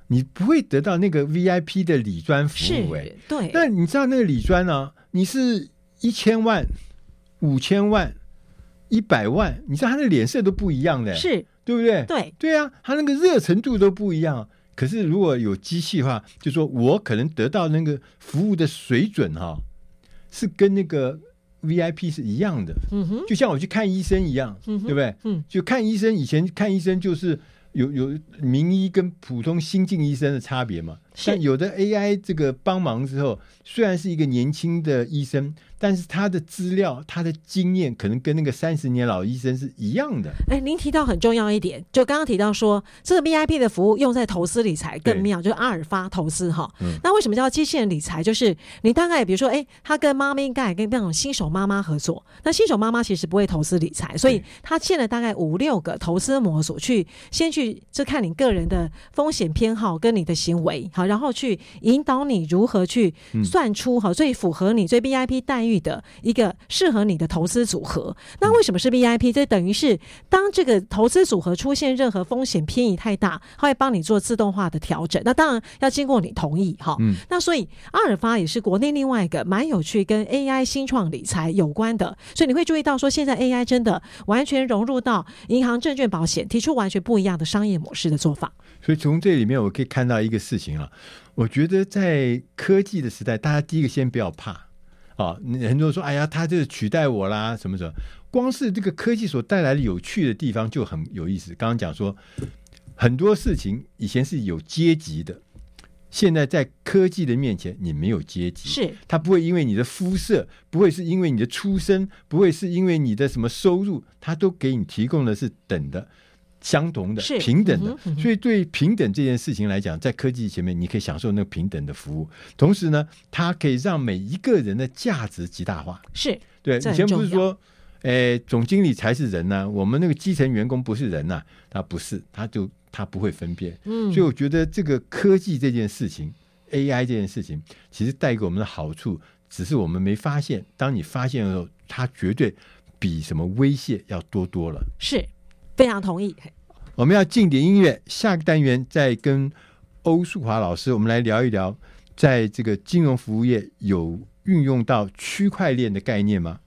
A: 你不会得到那个 VIP 的礼专服务。哎，
B: 对。
A: 那你知道那个礼专呢？你是一千万、五千万。一百万，你知道他的脸色都不一样的，
B: 是
A: 对不对？
B: 对
A: 对啊，他那个热程度都不一样。可是如果有机器的话，就说我可能得到那个服务的水准哈，是跟那个 VIP 是一样的。嗯哼，就像我去看医生一样，嗯哼，对不对？嗯，就看医生，以前看医生就是有有名医跟普通新进医生的差别嘛。但有的 AI 这个帮忙之后，虽然是一个年轻的医生。但是他的资料、他的经验，可能跟那个三十年老医生是一样的。
B: 哎，您提到很重要一点，就刚刚提到说，这个 VIP 的服务用在投资理财更妙，就是阿尔法投资哈。嗯。那为什么叫机器人理财？就是你大概比如说，哎，他跟妈咪盖跟那种新手妈妈合作，那新手妈妈其实不会投资理财，所以他建了大概五六个投资模组，去先去就看你个人的风险偏好跟你的行为，好，然后去引导你如何去算出哈最符合你最 VIP 待遇。的一个适合你的投资组合，那为什么是 VIP？这等于是当这个投资组合出现任何风险偏移太大，它会帮你做自动化的调整。那当然要经过你同意哈。嗯，那所以阿尔法也是国内另外一个蛮有趣跟 AI 新创理财有关的。所以你会注意到说，现在 AI 真的完全融入到银行、证券、保险，提出完全不一样的商业模式的做法。
A: 所以从这里面我可以看到一个事情啊，我觉得在科技的时代，大家第一个先不要怕。啊，很多人说，哎呀，他这取代我啦，什么什么？光是这个科技所带来的有趣的地方就很有意思。刚刚讲说，很多事情以前是有阶级的，现在在科技的面前，你没有阶级。
B: 是，
A: 它不会因为你的肤色，不会是因为你的出身，不会是因为你的什么收入，它都给你提供的是等的、相同的、
B: 是
A: 平等的。所以，对平等这件事情来讲，在科技前面，你可以享受那个平等的服务，同时呢，它可以让每一个人的价值极大化。
B: 是，对，
A: 以前不是说。诶，总经理才是人呢、啊，我们那个基层员工不是人呐、啊，他不是，他就他不会分辨。
B: 嗯，
A: 所以我觉得这个科技这件事情，AI 这件事情，其实带给我们的好处，只是我们没发现。当你发现的时候，它绝对比什么威胁要多多了。
B: 是非常同意。
A: 我们要进点音乐，下个单元再跟欧树华老师，我们来聊一聊，在这个金融服务业有运用到区块链的概念吗？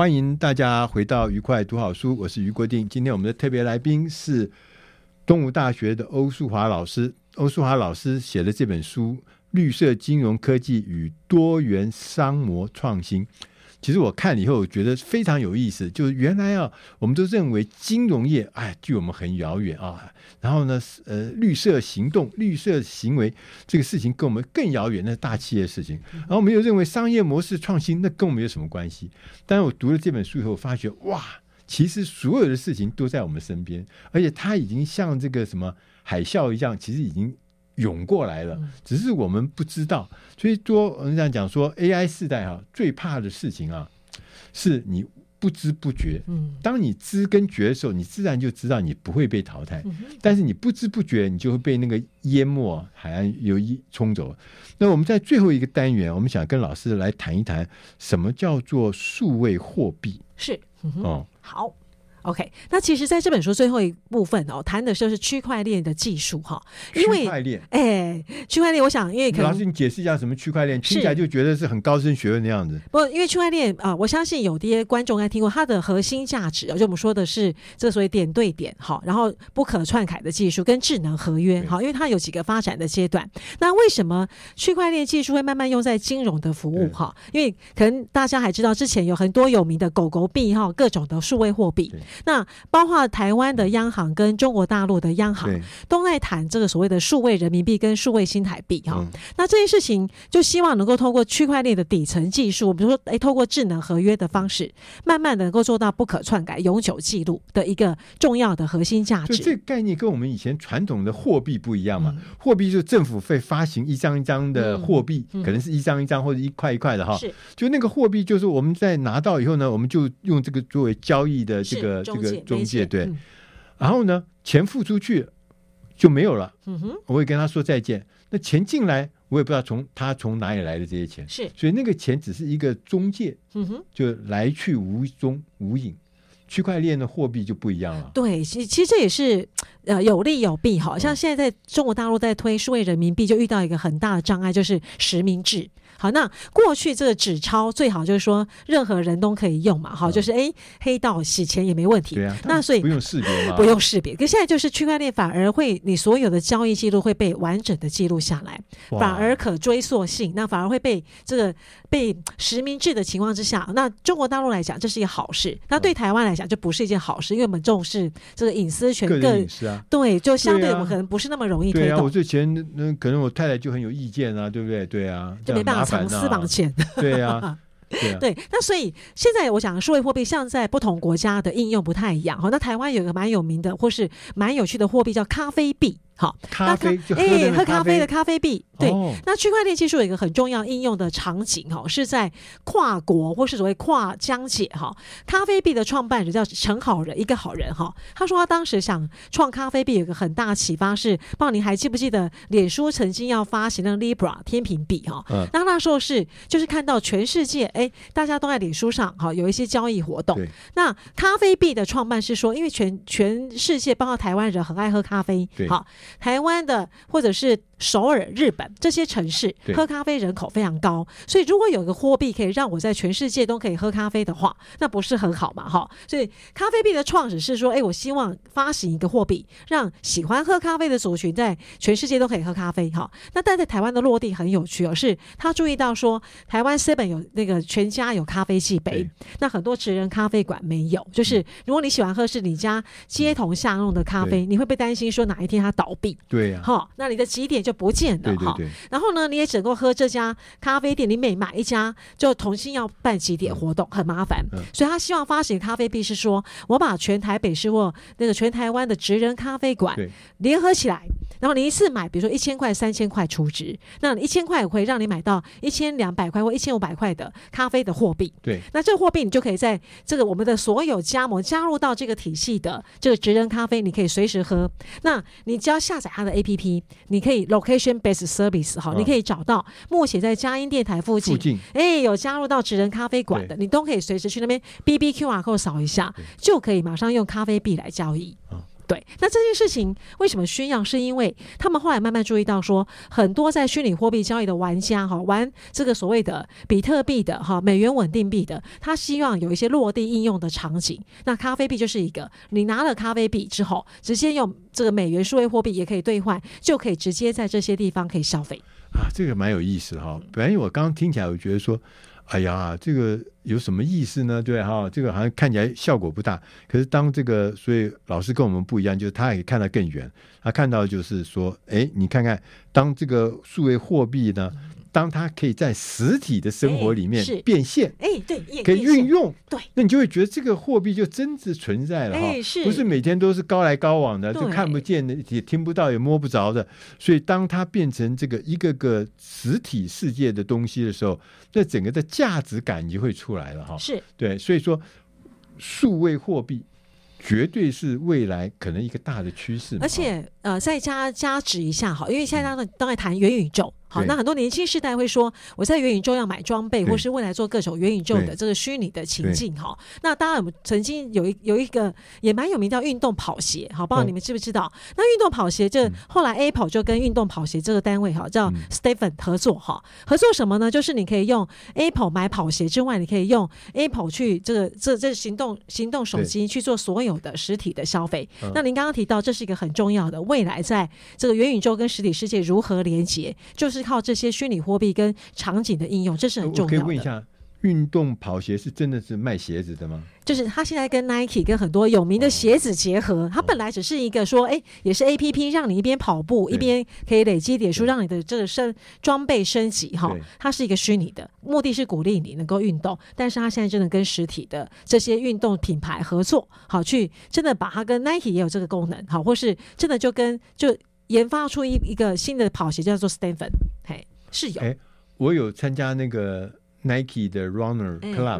A: 欢迎大家回到愉快读好书，我是于国定。今天我们的特别来宾是东吴大学的欧树华老师。欧树华老师写的这本书《绿色金融科技与多元商模创新》。其实我看了以后，我觉得非常有意思。就是原来啊，我们都认为金融业哎，距我们很遥远啊。然后呢，呃，绿色行动、绿色行为这个事情跟我们更遥远，那是大企业的事情。然后我们又认为商业模式创新，那跟我们有什么关系？但是我读了这本书以后，发觉哇，其实所有的事情都在我们身边，而且它已经像这个什么海啸一样，其实已经。涌过来了，只是我们不知道。所以说，我们这样讲说，AI 时代啊，最怕的事情啊，是你不知不觉。嗯，当你知跟觉的时候，你自然就知道你不会被淘汰。但是你不知不觉，你就会被那个淹没海岸游一冲走。那我们在最后一个单元，我们想跟老师来谈一谈，什么叫做数位货币？
B: 是，
A: 哦，
B: 好。OK，那其实在这本书最后一部分哦，谈的就是区块链的技术哈。因为
A: 区块链，
B: 哎，区块链，我想因为可能
A: 老师你解释一下什么区块链，听起来就觉得是很高深学问的样子。
B: 不，因为区块链啊，我相信有些观众应该听过它的核心价值，就我们说的是这所谓点对点哈，然后不可篡改的技术跟智能合约哈，因为它有几个发展的阶段。那为什么区块链技术会慢慢用在金融的服务哈？因为可能大家还知道之前有很多有名的狗狗币哈，各种的数位货币。那包括台湾的央行跟中国大陆的央行都在谈这个所谓的数位人民币跟数位新台币哈。那这件事情就希望能够透过区块链的底层技术，比如说哎，透过智能合约的方式，慢慢的能够做到不可篡改、永久记录的一个重要的核心价值。
A: 就这个概念跟我们以前传统的货币不一样嘛？货币就是政府会发行一张一张的货币，可能是一张一张或者一块一块的哈。是，就那个货币就是我们在拿到以后呢，我们就用这个作为交易的这个这个。中介对，嗯、然后呢，钱付出去就没有了。嗯哼，我会跟他说再见。那钱进来，我也不知道从他从哪里来的这些钱。是，所以那个钱只是一个中介。嗯哼，就来去无踪无影。区块链的货币就不一样了。
B: 对，其其实这也是呃有利有弊。好像现在在中国大陆在推数位人民币，就遇到一个很大的障碍，就是实名制。好，那过去这个纸钞最好就是说任何人都可以用嘛，好，就是哎黑道洗钱也没问题。对啊，那所以
A: 不用识别嘛，
B: 不用识别。可现在就是区块链反而会，你所有的交易记录会被完整的记录下来，反而可追溯性，那反而会被这个被实名制的情况之下，那中国大陆来讲这是一个好事，那对台湾来讲就不是一件好事，因为我们重视这个隐私权，个
A: 人隐私啊，
B: 对，就相对我们可能不是那么容易推动。
A: 对啊，我之前那可能我太太就很有意见啊，对不对？对啊，
B: 就没办法。藏私房钱，
A: 对啊，
B: 对，那所以现在我讲数位货币，像在不同国家的应用不太一样好。那台湾有一个蛮有名的或是蛮有趣的货币叫咖啡币。好，
A: 咖啡哎、
B: 欸，喝咖啡的咖啡币，对。哦、那区块链技术有一个很重要应用的场景哈，是在跨国或是所谓跨疆界哈。咖啡币的创办人叫陈好人，一个好人哈。他说他当时想创咖啡币，有一个很大启发是，不知道您还记不记得，脸书曾经要发行那个 Libra 天平币哈。嗯。那那时候是就是看到全世界哎、欸，大家都在脸书上哈有一些交易活动。那咖啡币的创办是说，因为全全世界包括台湾人很爱喝咖啡。对。好。台湾的或者是首尔、日本这些城市喝咖啡人口非常高，所以如果有一个货币可以让我在全世界都可以喝咖啡的话，那不是很好嘛？哈，所以咖啡币的创始是说，哎，我希望发行一个货币，让喜欢喝咖啡的族群在全世界都可以喝咖啡。哈，那但在台湾的落地很有趣哦，是他注意到说，台湾 Seven 有那个全家有咖啡器杯，那很多职人咖啡馆没有，就是如果你喜欢喝是你家街头巷弄的咖啡，你会不会担心说哪一天它倒闭？
A: 对呀，
B: 好，那你的几点就不见了哈。然后呢，你也只能够喝这家咖啡店，你每买一家就重新要办几点活动，很麻烦。所以他希望发行咖啡币是说，我把全台北市或那个全台湾的职人咖啡馆联合起来，然后你一次买，比如说一千块、三千块储值，那一千块会让你买到一千两百块或一千五百块的咖啡的货币。对，那这个货币你就可以在这个我们的所有加盟加入到这个体系的这个职人咖啡，你可以随时喝。那你只要下载它的 APP，你可以 location based service 哈，你可以找到默写在佳音电台附近，哎近，有加入到职人咖啡馆的，你都可以随时去那边 BBQR code 扫一下，就可以马上用咖啡币来交易。哦对，那这件事情为什么宣扬？是因为他们后来慢慢注意到说，很多在虚拟货币交易的玩家哈，玩这个所谓的比特币的哈，美元稳定币的，他希望有一些落地应用的场景。那咖啡币就是一个，你拿了咖啡币之后，直接用这个美元数位货币也可以兑换，就可以直接在这些地方可以消费。
A: 啊，这个蛮有意思哈。本来我刚刚听起来，我觉得说。哎呀，这个有什么意思呢？对哈，这个好像看起来效果不大。可是当这个，所以老师跟我们不一样，就是他可以看得更远。他看到就是说，哎，你看看，当这个数位货币呢？当它可以在实体的生活里面变现，哎，对，可以运用，对，那你就会觉得这个货币就真实存在了哈，不是每天都是高来高往的，就看不见的，也听不到，也摸不着的。所以，当它变成这个一个个实体世界的东西的时候，那整个的价值感就会出来了哈。是对，所以说数位货币。绝对是未来可能一个大的趋势，
B: 而且呃，再加加值一下哈，因为现在当当在谈元宇宙，好，那很多年轻世代会说，我在元宇宙要买装备，或是未来做各种元宇宙的这个虚拟的情境。哈，那当然，我们曾经有一有一个也蛮有名叫运动跑鞋，好，不知道你们知不知道？哦、那运动跑鞋这后来 Apple 就跟运动跑鞋这个单位哈叫 Stephen 合作哈，合作什么呢？就是你可以用 Apple 买跑鞋之外，你可以用 Apple 去这个这这行动行动手机去做所有的实体的消费。那您刚刚提到这是一个很重要的未来，在这个元宇宙跟实体世界如何连接，就是靠这些虚拟货币跟场景的应用，这是很重要
A: 可以问一下，运动跑鞋是真的是卖鞋子的吗？
B: 就是他现在跟 Nike 跟很多有名的鞋子结合，它本来只是一个说，哎，也是 A P P，让你一边跑步一边可以累积点数，让你的这个升装备升级哈。它是一个虚拟的，目的是鼓励你能够运动，但是他现在真的跟实体的这些运动品牌合作，好去真的把它跟 Nike 也有这个功能，好，或是真的就跟就研发出一一个新的跑鞋叫做 Stanford，嘿，是有。哎，
A: 我有参加那个。Nike 的 Runner Club，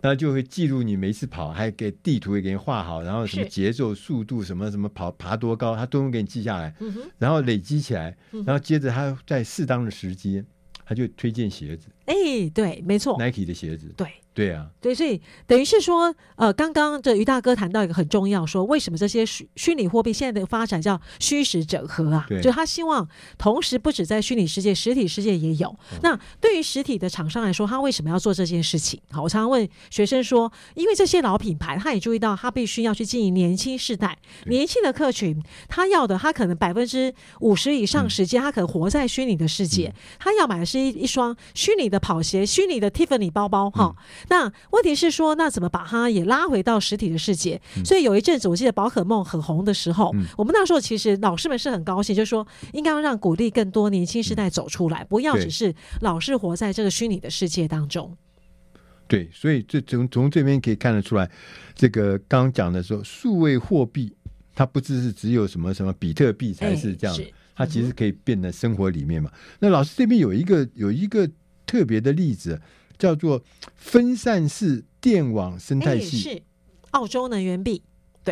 A: 然后就会记录你每次跑，还给地图也给你画好，然后什么节奏、速度什么什么跑爬多高，他都能给你记下来，然后累积起来，然后接着他在适当的时机，他就推荐鞋子。
B: 哎，对，没错
A: ，Nike 的鞋子，
B: 对。
A: 对啊，
B: 对，所以等于是说，呃，刚刚这于大哥谈到一个很重要，说为什么这些虚虚拟货币现在的发展叫虚实整合啊？对，就他希望同时不止在虚拟世界，实体世界也有。嗯、那对于实体的厂商来说，他为什么要做这件事情？好，我常常问学生说，因为这些老品牌，他也注意到他必须要去经营年轻世代、年轻的客群，他要的他可能百分之五十以上时间，他可能活在虚拟的世界，嗯、他要买的是一一双虚拟的跑鞋、虚拟的 Tiffany 包包，哈、嗯。那问题是说，那怎么把它也拉回到实体的世界？嗯、所以有一阵子，我记得宝可梦很红的时候，嗯、我们那时候其实老师们是很高兴，就是说应该要让鼓励更多年轻世代走出来，嗯、不要只是老是活在这个虚拟的世界当中。
A: 对，所以这从从这边可以看得出来，这个刚刚讲的时候，数位货币它不只是只有什么什么比特币才是这样，欸、它其实可以变得生活里面嘛。嗯、那老师这边有一个有一个特别的例子。叫做分散式电网生态系，
B: 是澳洲能源币。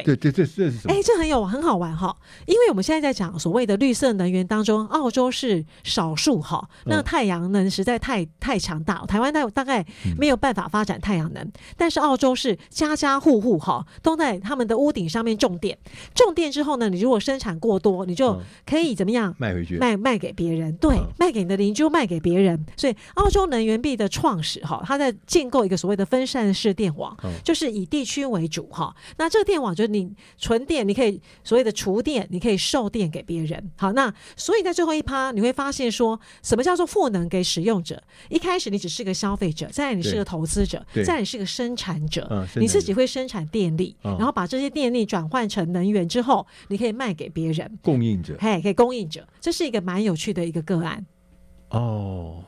A: 对对对，这这是什么？
B: 哎，这很有很好玩哈，因为我们现在在讲所谓的绿色能源当中，澳洲是少数哈。那太阳能实在太太强大，台湾大大概没有办法发展太阳能，但是澳洲是家家户户哈都在他们的屋顶上面种电，种电之后呢，你如果生产过多，你就可以怎么样
A: 卖回去，
B: 卖卖给别人，对，卖给你的邻居，卖给别人。所以澳洲能源币的创始哈，它在建构一个所谓的分散式电网，就是以地区为主哈。那这个电网就你存电，你可以所谓的储电，你可以售电给别人。好，那所以在最后一趴，你会发现说什么叫做赋能给使用者？一开始你只是个消费者，再来你是个投资者，再来你是个生产者，嗯、你自己会生产电力，嗯、然后把这些电力转换成能源之后，你可以卖给别人。
A: 供应者，
B: 嘿，可以供应者，这是一个蛮有趣的一个个案。
A: 哦。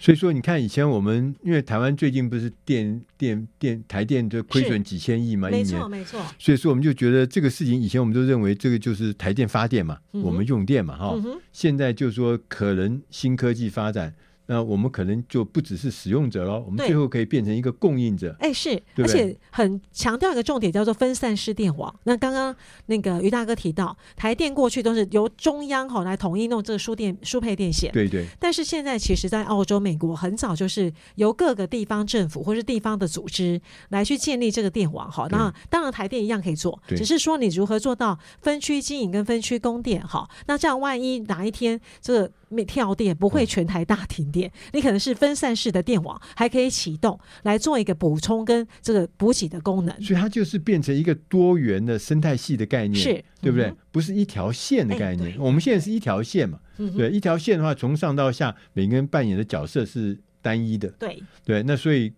A: 所以说，你看以前我们因为台湾最近不是电电电台电就亏损几千亿嘛，一年，没错没错。所以说我们就觉得这个事情，以前我们都认为这个就是台电发电嘛，嗯、我们用电嘛，哈、嗯。现在就是说可能新科技发展。那我们可能就不只是使用者了，我们最后可以变成一个供应者。
B: 哎，是，对对，而且很强调一个重点，叫做分散式电网。那刚刚那个于大哥提到，台电过去都是由中央哈来统一弄这个输电输配电线，
A: 对对。
B: 但是现在其实，在澳洲、美国很早就是由各个地方政府或是地方的组织来去建立这个电网哈。那当然台电一样可以做，只是说你如何做到分区经营跟分区供电哈。那这样万一哪一天这个没跳电，不会全台大停电。嗯、你可能是分散式的电网，还可以启动来做一个补充跟这个补给的功能。
A: 所以它就是变成一个多元的生态系的概念，
B: 是
A: 对不对？嗯、不是一条线的概念。欸、我们现在是一条线嘛？嗯、对，一条线的话，从上到下，每个人扮演的角色是单一的。
B: 对
A: 对，那所以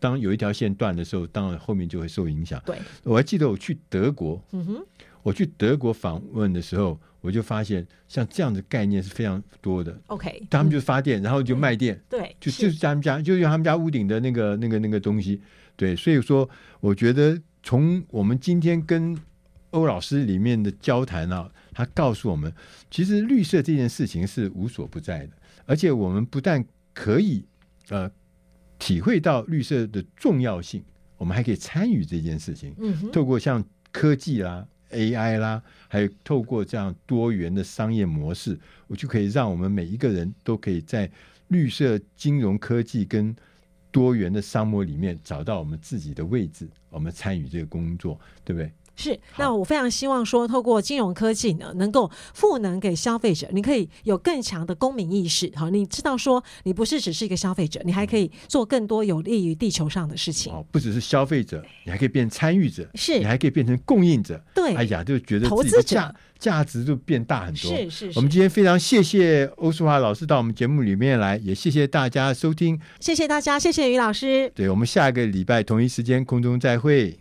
A: 当有一条线断的时候，当然后面就会受影响。
B: 对，
A: 我还记得我去德国，嗯哼，我去德国访问的时候。我就发现，像这样的概念是非常多的。
B: OK，
A: 他们就发电，嗯、然后就卖电，
B: 对，
A: 就就是他们家，就用他们家屋顶的那个、那个、那个东西。对，所以说，我觉得从我们今天跟欧老师里面的交谈啊，他告诉我们，其实绿色这件事情是无所不在的，而且我们不但可以呃体会到绿色的重要性，我们还可以参与这件事情。嗯哼，透过像科技啦、AI 啦，还有透过这样多元的商业模式，我就可以让我们每一个人都可以在绿色金融科技跟多元的商模里面找到我们自己的位置，我们参与这个工作，对不对？
B: 是，那我非常希望说，透过金融科技呢，能够赋能给消费者，你可以有更强的公民意识。好，你知道说，你不是只是一个消费者，你还可以做更多有利于地球上的事情。
A: 哦，不只是消费者，你还可以变参与者，
B: 是，
A: 你还可以变成供应者。
B: 对，
A: 哎呀，就觉得
B: 投资者
A: 价值就变大很多。
B: 是是，是。
A: 我们今天非常谢谢欧淑华老师到我们节目里面来，也谢谢大家收听。
B: 谢谢大家，谢谢于老师。
A: 对，我们下一个礼拜同一时间空中再会。